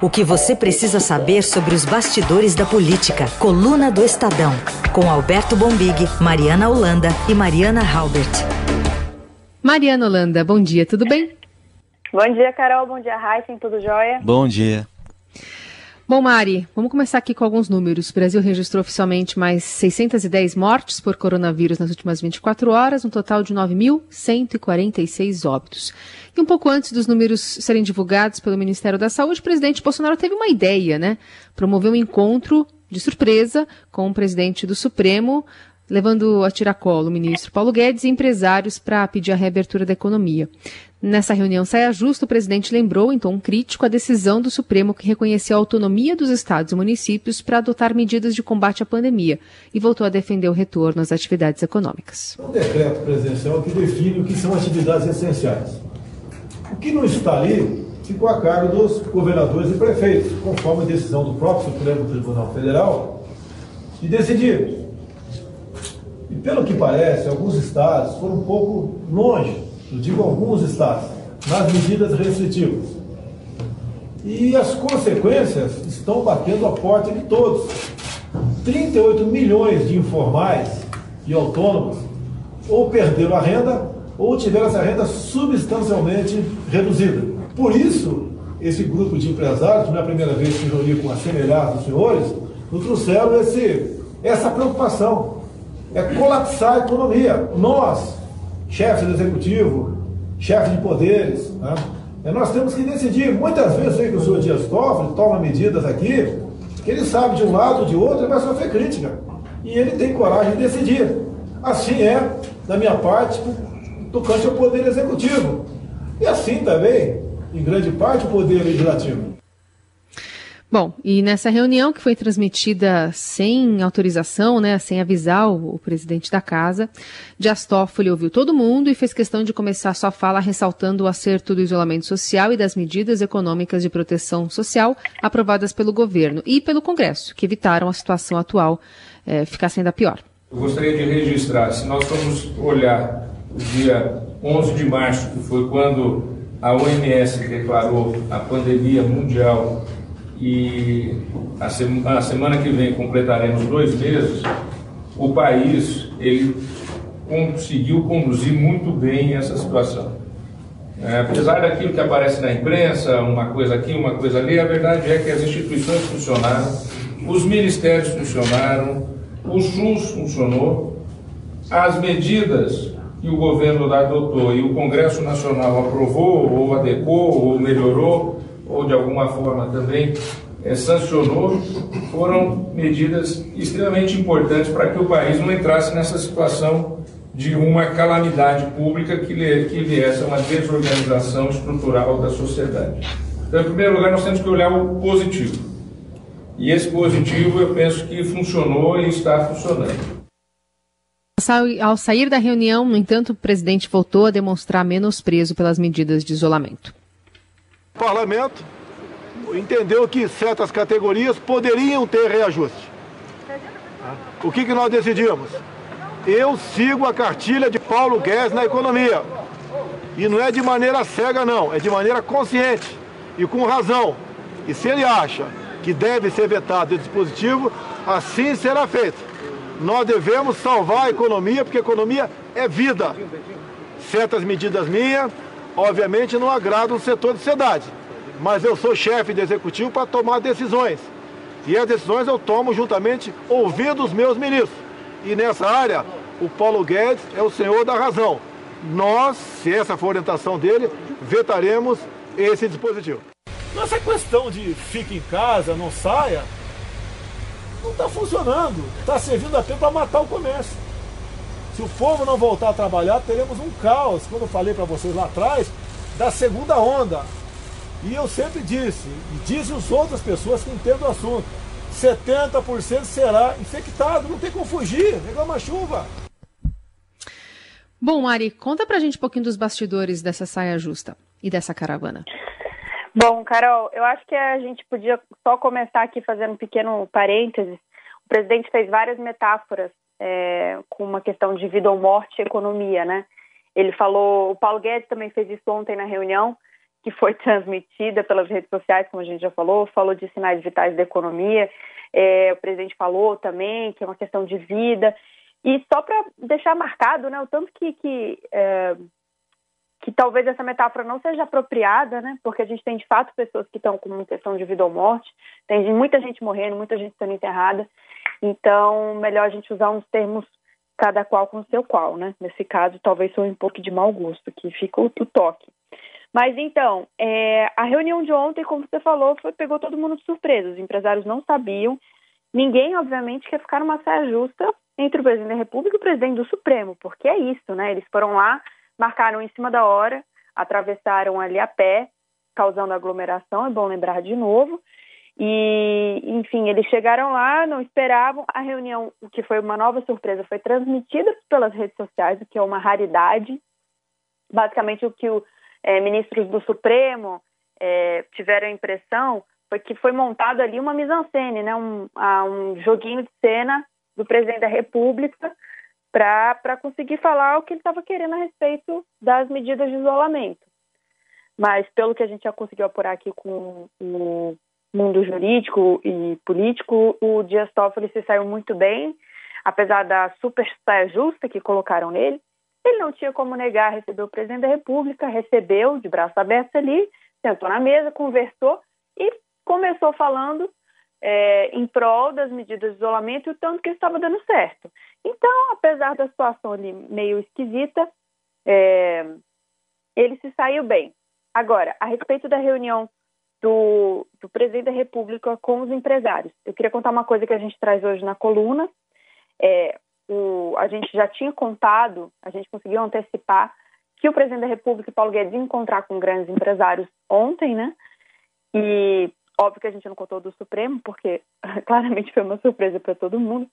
O que você precisa saber sobre os bastidores da política. Coluna do Estadão. Com Alberto Bombig, Mariana Holanda e Mariana Halbert. Mariana Holanda, bom dia, tudo bem? Bom dia, Carol. Bom dia, Heisen. Tudo jóia? Bom dia. Bom, Mari, vamos começar aqui com alguns números. O Brasil registrou oficialmente mais 610 mortes por coronavírus nas últimas 24 horas, um total de 9.146 óbitos. E um pouco antes dos números serem divulgados pelo Ministério da Saúde, o presidente Bolsonaro teve uma ideia, né? Promoveu um encontro de surpresa com o presidente do Supremo, levando a tiracolo o ministro Paulo Guedes e empresários para pedir a reabertura da economia. Nessa reunião saia justa, o presidente lembrou, em tom crítico, a decisão do Supremo que reconheceu a autonomia dos estados e municípios para adotar medidas de combate à pandemia e voltou a defender o retorno às atividades econômicas. É um decreto presidencial que define o que são atividades essenciais. O que não está ali ficou a cargo dos governadores e prefeitos, conforme a decisão do próprio Supremo Tribunal Federal, de decidir. E pelo que parece, alguns estados foram um pouco longe eu digo alguns estados, nas medidas restritivas. E as consequências estão batendo a porta de todos. 38 milhões de informais e autônomos ou perderam a renda ou tiveram essa renda substancialmente reduzida. Por isso, esse grupo de empresários, não é a primeira vez que reuni com a semelhança dos senhores, nos trouxeram esse, essa preocupação. É colapsar a economia. Nós, chefe do executivo, chefe de poderes. Né? Nós temos que decidir. Muitas vezes sei que o senhor Dias Toffoli toma medidas aqui que ele sabe de um lado ou de outro e vai sofrer crítica. E ele tem coragem de decidir. Assim é, da minha parte, tocante ao poder executivo. E assim também, em grande parte, o poder legislativo. Bom, e nessa reunião que foi transmitida sem autorização, né, sem avisar o, o, presidente da casa, Dias Toffoli ouviu todo mundo e fez questão de começar sua fala ressaltando o acerto do isolamento social e das medidas econômicas de proteção social aprovadas pelo governo e pelo Congresso, que evitaram a situação atual é, ficasse ainda pior. Eu gostaria de registrar, se nós formos olhar o dia 11 de março, que foi quando a OMS declarou a pandemia mundial e a, a semana que vem completaremos dois meses, o país ele conseguiu conduzir muito bem essa situação. É, apesar daquilo que aparece na imprensa, uma coisa aqui, uma coisa ali, a verdade é que as instituições funcionaram, os ministérios funcionaram, o SUS funcionou, as medidas que o governo adotou e o Congresso Nacional aprovou, ou adequou, ou melhorou, ou de alguma forma também é, sancionou, foram medidas extremamente importantes para que o país não entrasse nessa situação de uma calamidade pública que, que viesse a uma desorganização estrutural da sociedade. Então, em primeiro lugar, nós temos que olhar o positivo. E esse positivo eu penso que funcionou e está funcionando. Ao sair da reunião, no entanto, o presidente voltou a demonstrar menosprezo pelas medidas de isolamento. Parlamento entendeu que certas categorias poderiam ter reajuste. O que, que nós decidimos? Eu sigo a cartilha de Paulo Guedes na economia. E não é de maneira cega, não, é de maneira consciente e com razão. E se ele acha que deve ser vetado o dispositivo, assim será feito. Nós devemos salvar a economia, porque a economia é vida. Certas medidas minhas obviamente não agrada o setor de sociedade. Mas eu sou chefe de executivo para tomar decisões. E as decisões eu tomo juntamente ouvindo os meus ministros. E nessa área, o Paulo Guedes é o senhor da razão. Nós, se essa for a orientação dele, vetaremos esse dispositivo. Essa questão de fique em casa, não saia, não está funcionando. Está servindo apenas para matar o comércio. Se o povo não voltar a trabalhar, teremos um caos, como eu falei para vocês lá atrás, da segunda onda. E eu sempre disse, e disse as outras pessoas que entendem o assunto, 70% será infectado, não tem como fugir, reclama chuva. Bom, Mari, conta pra gente um pouquinho dos bastidores dessa saia justa e dessa caravana. Bom, Carol, eu acho que a gente podia só começar aqui fazendo um pequeno parênteses. O presidente fez várias metáforas é, com uma questão de vida ou morte e economia, né? Ele falou, o Paulo Guedes também fez isso ontem na reunião, que foi transmitida pelas redes sociais, como a gente já falou, falou de sinais vitais da economia, é, o presidente falou também que é uma questão de vida. E só para deixar marcado, né, o tanto que, que, é, que talvez essa metáfora não seja apropriada, né, porque a gente tem de fato pessoas que estão com questão de vida ou morte, tem muita gente morrendo, muita gente sendo enterrada, então melhor a gente usar uns termos cada qual com o seu qual, né? Nesse caso, talvez foi um pouco de mau gosto, que fica o toque. Mas então, é, a reunião de ontem, como você falou, foi, pegou todo mundo de surpresa. Os empresários não sabiam. Ninguém, obviamente, quer ficar numa saia justa entre o presidente da República e o presidente do Supremo, porque é isso, né? Eles foram lá, marcaram em cima da hora, atravessaram ali a pé, causando aglomeração, é bom lembrar de novo. E, enfim, eles chegaram lá, não esperavam. A reunião, o que foi uma nova surpresa, foi transmitida pelas redes sociais, o que é uma raridade. Basicamente, o que o é, ministros do Supremo é, tiveram a impressão foi que foi montado ali uma mise-en-scène, né, um, um joguinho de cena do presidente da República para conseguir falar o que ele estava querendo a respeito das medidas de isolamento. Mas, pelo que a gente já conseguiu apurar aqui com o mundo jurídico e político, o Dias Toffoli se saiu muito bem, apesar da super saia justa que colocaram nele. Ele não tinha como negar receber o presidente da República, recebeu de braços abertos ali, sentou na mesa, conversou e começou falando é, em prol das medidas de isolamento e o tanto que estava dando certo. Então, apesar da situação ali meio esquisita, é, ele se saiu bem. Agora, a respeito da reunião do, do, presidente da República com os empresários, eu queria contar uma coisa que a gente traz hoje na coluna. É, o, a gente já tinha contado, a gente conseguiu antecipar que o presidente da República, Paulo Guedes, ia encontrar com grandes empresários ontem, né? E óbvio que a gente não contou do Supremo, porque claramente foi uma surpresa para todo mundo.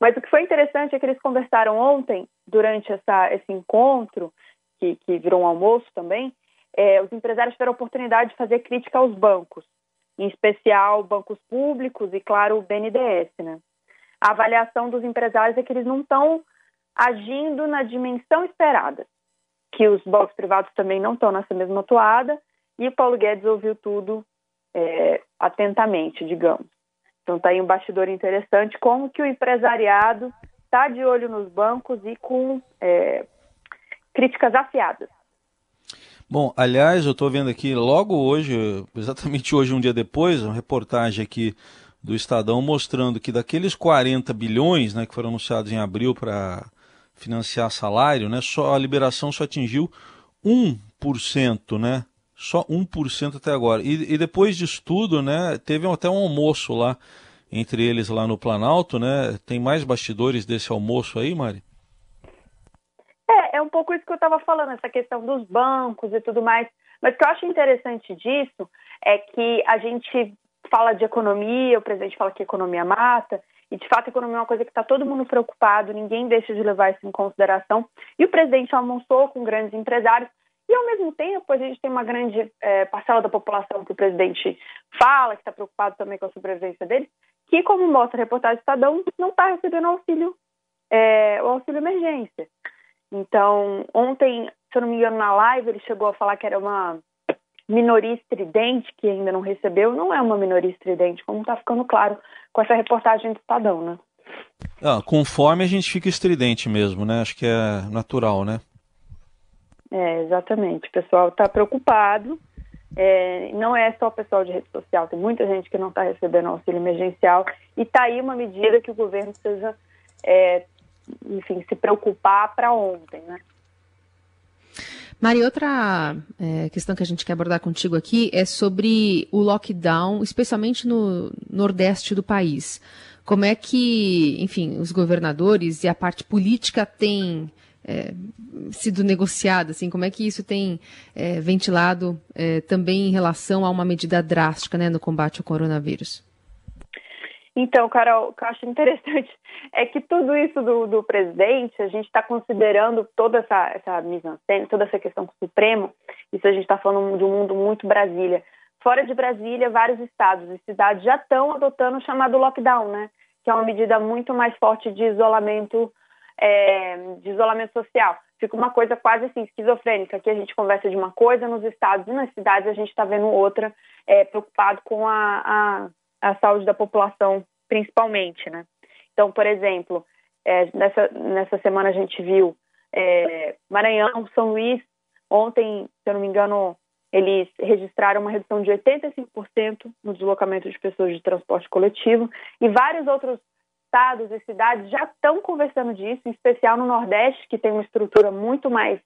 Mas o que foi interessante é que eles conversaram ontem, durante essa, esse encontro, que, que virou um almoço também, é, os empresários tiveram a oportunidade de fazer crítica aos bancos, em especial bancos públicos e, claro, o BNDES, né? a avaliação dos empresários é que eles não estão agindo na dimensão esperada, que os bancos privados também não estão nessa mesma toada, e o Paulo Guedes ouviu tudo é, atentamente, digamos. Então está aí um bastidor interessante, como que o empresariado está de olho nos bancos e com é, críticas afiadas. Bom, aliás, eu estou vendo aqui logo hoje, exatamente hoje, um dia depois, uma reportagem aqui do Estadão mostrando que daqueles 40 bilhões né, que foram anunciados em abril para financiar salário, né, só a liberação só atingiu 1%, né? Só 1% até agora. E, e depois disso tudo, né, teve até um almoço lá entre eles lá no Planalto, né? Tem mais bastidores desse almoço aí, Mari? É, é um pouco isso que eu estava falando, essa questão dos bancos e tudo mais. Mas o que eu acho interessante disso é que a gente fala de economia, o presidente fala que economia mata, e de fato a economia é uma coisa que está todo mundo preocupado, ninguém deixa de levar isso em consideração. E o presidente almoçou com grandes empresários, e ao mesmo tempo a gente tem uma grande é, parcela da população que o presidente fala, que está preocupado também com a sobrevivência deles, que, como mostra a reportagem do Estadão, não está recebendo auxílio, é, o auxílio emergência. Então, ontem, se eu não me engano, na live, ele chegou a falar que era uma minoria estridente que ainda não recebeu não é uma minoria estridente, como está ficando claro com essa reportagem do Estadão, né? Ah, conforme a gente fica estridente mesmo, né? Acho que é natural, né? É, exatamente. O pessoal está preocupado. É, não é só o pessoal de rede social, tem muita gente que não está recebendo auxílio emergencial e está aí uma medida que o governo precisa, é, enfim, se preocupar para ontem, né? Mari, outra é, questão que a gente quer abordar contigo aqui é sobre o lockdown, especialmente no nordeste do país. Como é que, enfim, os governadores e a parte política têm é, sido negociada, assim, como é que isso tem é, ventilado é, também em relação a uma medida drástica né, no combate ao coronavírus? Então, Carol, o que eu acho interessante é que tudo isso do, do presidente, a gente está considerando toda essa, essa toda essa questão com o Supremo, isso a gente está falando de um mundo muito Brasília. Fora de Brasília, vários estados e cidades já estão adotando o chamado lockdown, né? Que é uma medida muito mais forte de isolamento é, de isolamento social. Fica uma coisa quase assim esquizofrênica, que a gente conversa de uma coisa nos estados e nas cidades a gente está vendo outra, é, preocupado com a, a, a, saúde da população, principalmente, né? Então, por exemplo, é, nessa, nessa semana a gente viu é, Maranhão, São Luís, ontem, se eu não me engano, eles registraram uma redução de 85% no deslocamento de pessoas de transporte coletivo e vários outros estados e cidades já estão conversando disso, em especial no Nordeste, que tem uma estrutura muito mais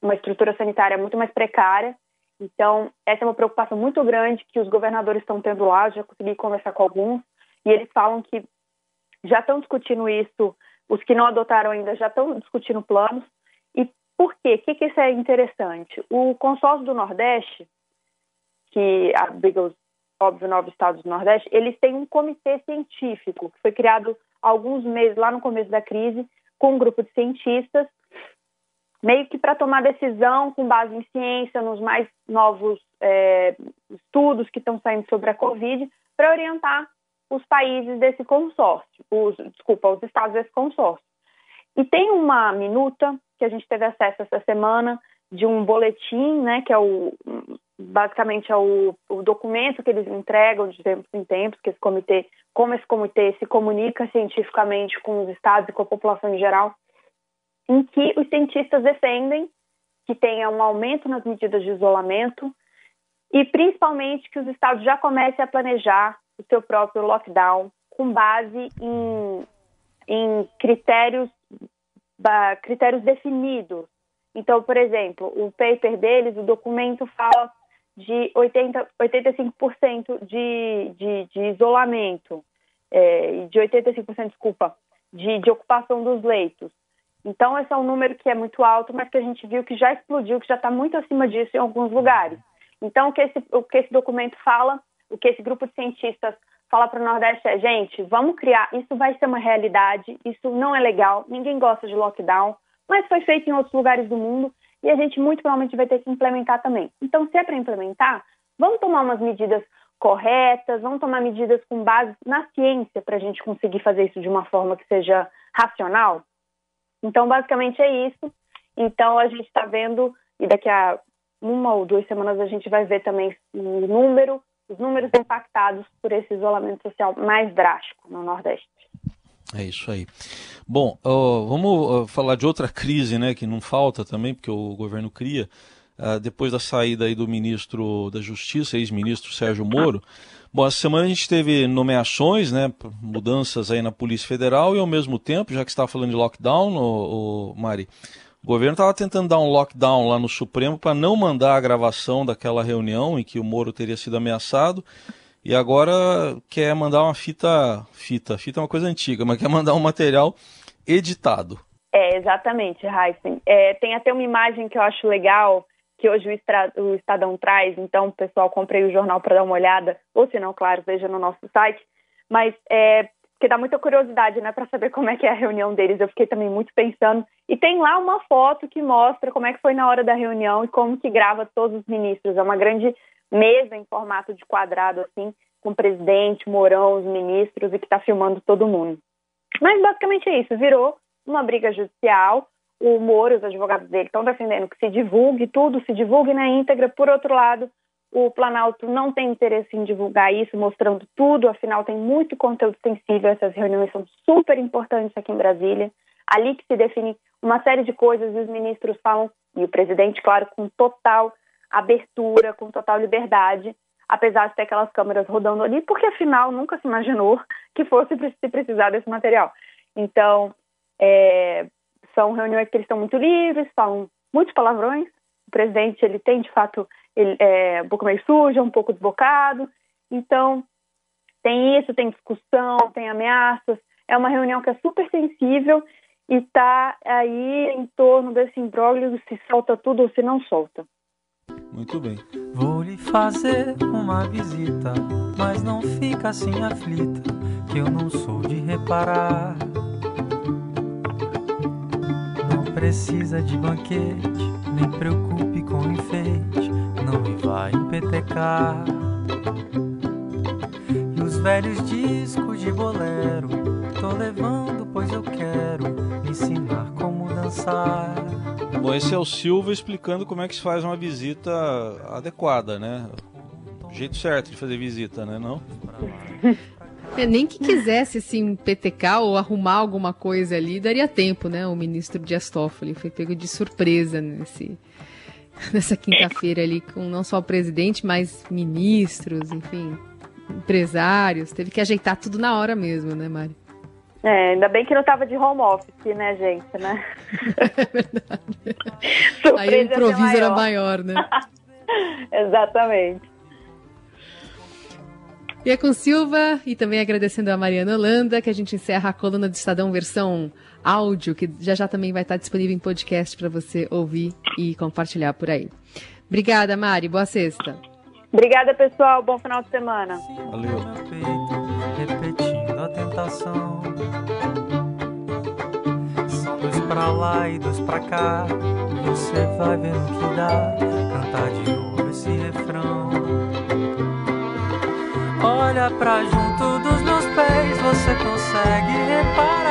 uma estrutura sanitária muito mais precária. Então, essa é uma preocupação muito grande que os governadores estão tendo lá, já consegui conversar com alguns, e eles falam que já estão discutindo isso, os que não adotaram ainda já estão discutindo planos, por quê? O que, que isso é interessante? O consórcio do Nordeste, que abriga os, óbvio, nove estados do Nordeste, eles têm um comitê científico que foi criado alguns meses, lá no começo da crise, com um grupo de cientistas, meio que para tomar decisão com base em ciência, nos mais novos é, estudos que estão saindo sobre a Covid, para orientar os países desse consórcio, os, desculpa, os estados desse consórcio. E tem uma minuta que a gente teve acesso essa semana de um boletim, né, que é o basicamente é o, documento que eles entregam de tempos em tempos, que esse comitê, como esse comitê se comunica cientificamente com os estados e com a população em geral, em que os cientistas defendem que tenha um aumento nas medidas de isolamento e principalmente que os estados já comecem a planejar o seu próprio lockdown com base em, em critérios critérios definidos. Então, por exemplo, o paper deles, o documento fala de 80, 85% de, de, de isolamento, é, de 85%, desculpa, de, de ocupação dos leitos. Então, esse é um número que é muito alto, mas que a gente viu que já explodiu, que já está muito acima disso em alguns lugares. Então, o que, esse, o que esse documento fala, o que esse grupo de cientistas falar para o Nordeste é, gente, vamos criar, isso vai ser uma realidade, isso não é legal, ninguém gosta de lockdown, mas foi feito em outros lugares do mundo e a gente muito provavelmente vai ter que implementar também. Então, se é para implementar, vamos tomar umas medidas corretas, vamos tomar medidas com base na ciência para a gente conseguir fazer isso de uma forma que seja racional. Então, basicamente é isso. Então, a gente está vendo, e daqui a uma ou duas semanas a gente vai ver também o número os números impactados por esse isolamento social mais drástico no Nordeste. É isso aí. Bom, vamos falar de outra crise, né, que não falta também, porque o governo cria, uh, depois da saída aí do ministro da Justiça, ex-ministro Sérgio Moro. Bom, essa semana a gente teve nomeações, né, mudanças aí na Polícia Federal e ao mesmo tempo, já que está falando de lockdown, o Mari, o governo estava tentando dar um lockdown lá no Supremo para não mandar a gravação daquela reunião em que o Moro teria sido ameaçado. E agora quer mandar uma fita. Fita, fita é uma coisa antiga, mas quer mandar um material editado. É, exatamente, Heisen. É, tem até uma imagem que eu acho legal, que hoje o, Estra... o Estadão traz, então, pessoal, comprei o jornal para dar uma olhada, ou se não, claro, veja no nosso site. Mas é, porque dá muita curiosidade, né, para saber como é que é a reunião deles. Eu fiquei também muito pensando. E tem lá uma foto que mostra como é que foi na hora da reunião e como que grava todos os ministros. É uma grande mesa em formato de quadrado, assim, com o presidente, Mourão, os ministros e que está filmando todo mundo. Mas basicamente é isso. Virou uma briga judicial. O Moro, os advogados dele estão defendendo que se divulgue tudo, se divulgue na íntegra. Por outro lado, o Planalto não tem interesse em divulgar isso, mostrando tudo, afinal tem muito conteúdo sensível, essas reuniões são super importantes aqui em Brasília. Ali que se define uma série de coisas e os ministros falam, e o presidente, claro, com total abertura, com total liberdade, apesar de ter aquelas câmeras rodando ali, porque afinal nunca se imaginou que fosse se precisar desse material. Então, é, são reuniões que eles estão muito livres, falam muitos palavrões. O presidente ele tem de fato ele é um pouco meio sujo, um pouco desbocado. Então, tem isso, tem discussão, tem ameaças. É uma reunião que é super sensível e está aí em torno desse imbróglio se solta tudo ou se não solta. Muito bem. Vou lhe fazer uma visita, mas não fica assim aflita, que eu não sou de reparar. Não precisa de banquete, nem preocupe com enfeite não me vai empetecar. E os velhos discos de bolero, tô levando pois eu quero. ensinar como dançar. Bom, esse é o Silva explicando como é que se faz uma visita adequada, né? O jeito certo de fazer visita, né? Não? É, nem que quisesse, assim, PTK ou arrumar alguma coisa ali, daria tempo, né? O ministro Dias Toffoli foi pego de surpresa nesse, nessa quinta-feira ali, com não só o presidente, mas ministros, enfim, empresários. Teve que ajeitar tudo na hora mesmo, né, Mari? É, ainda bem que não estava de home office, né, gente, né? É verdade. Aí o improviso maior. era maior, né? Exatamente. E é com Silva e também agradecendo a Mariana Holanda que a gente encerra a coluna do Estadão versão áudio, que já já também vai estar disponível em podcast para você ouvir e compartilhar por aí. Obrigada, Mari. Boa sexta. Obrigada, pessoal. Bom final de semana. Valeu. Pra lá e dois pra cá. Você vai vendo o que dá. Cantar de novo esse refrão. Olha pra junto dos meus pés, você consegue reparar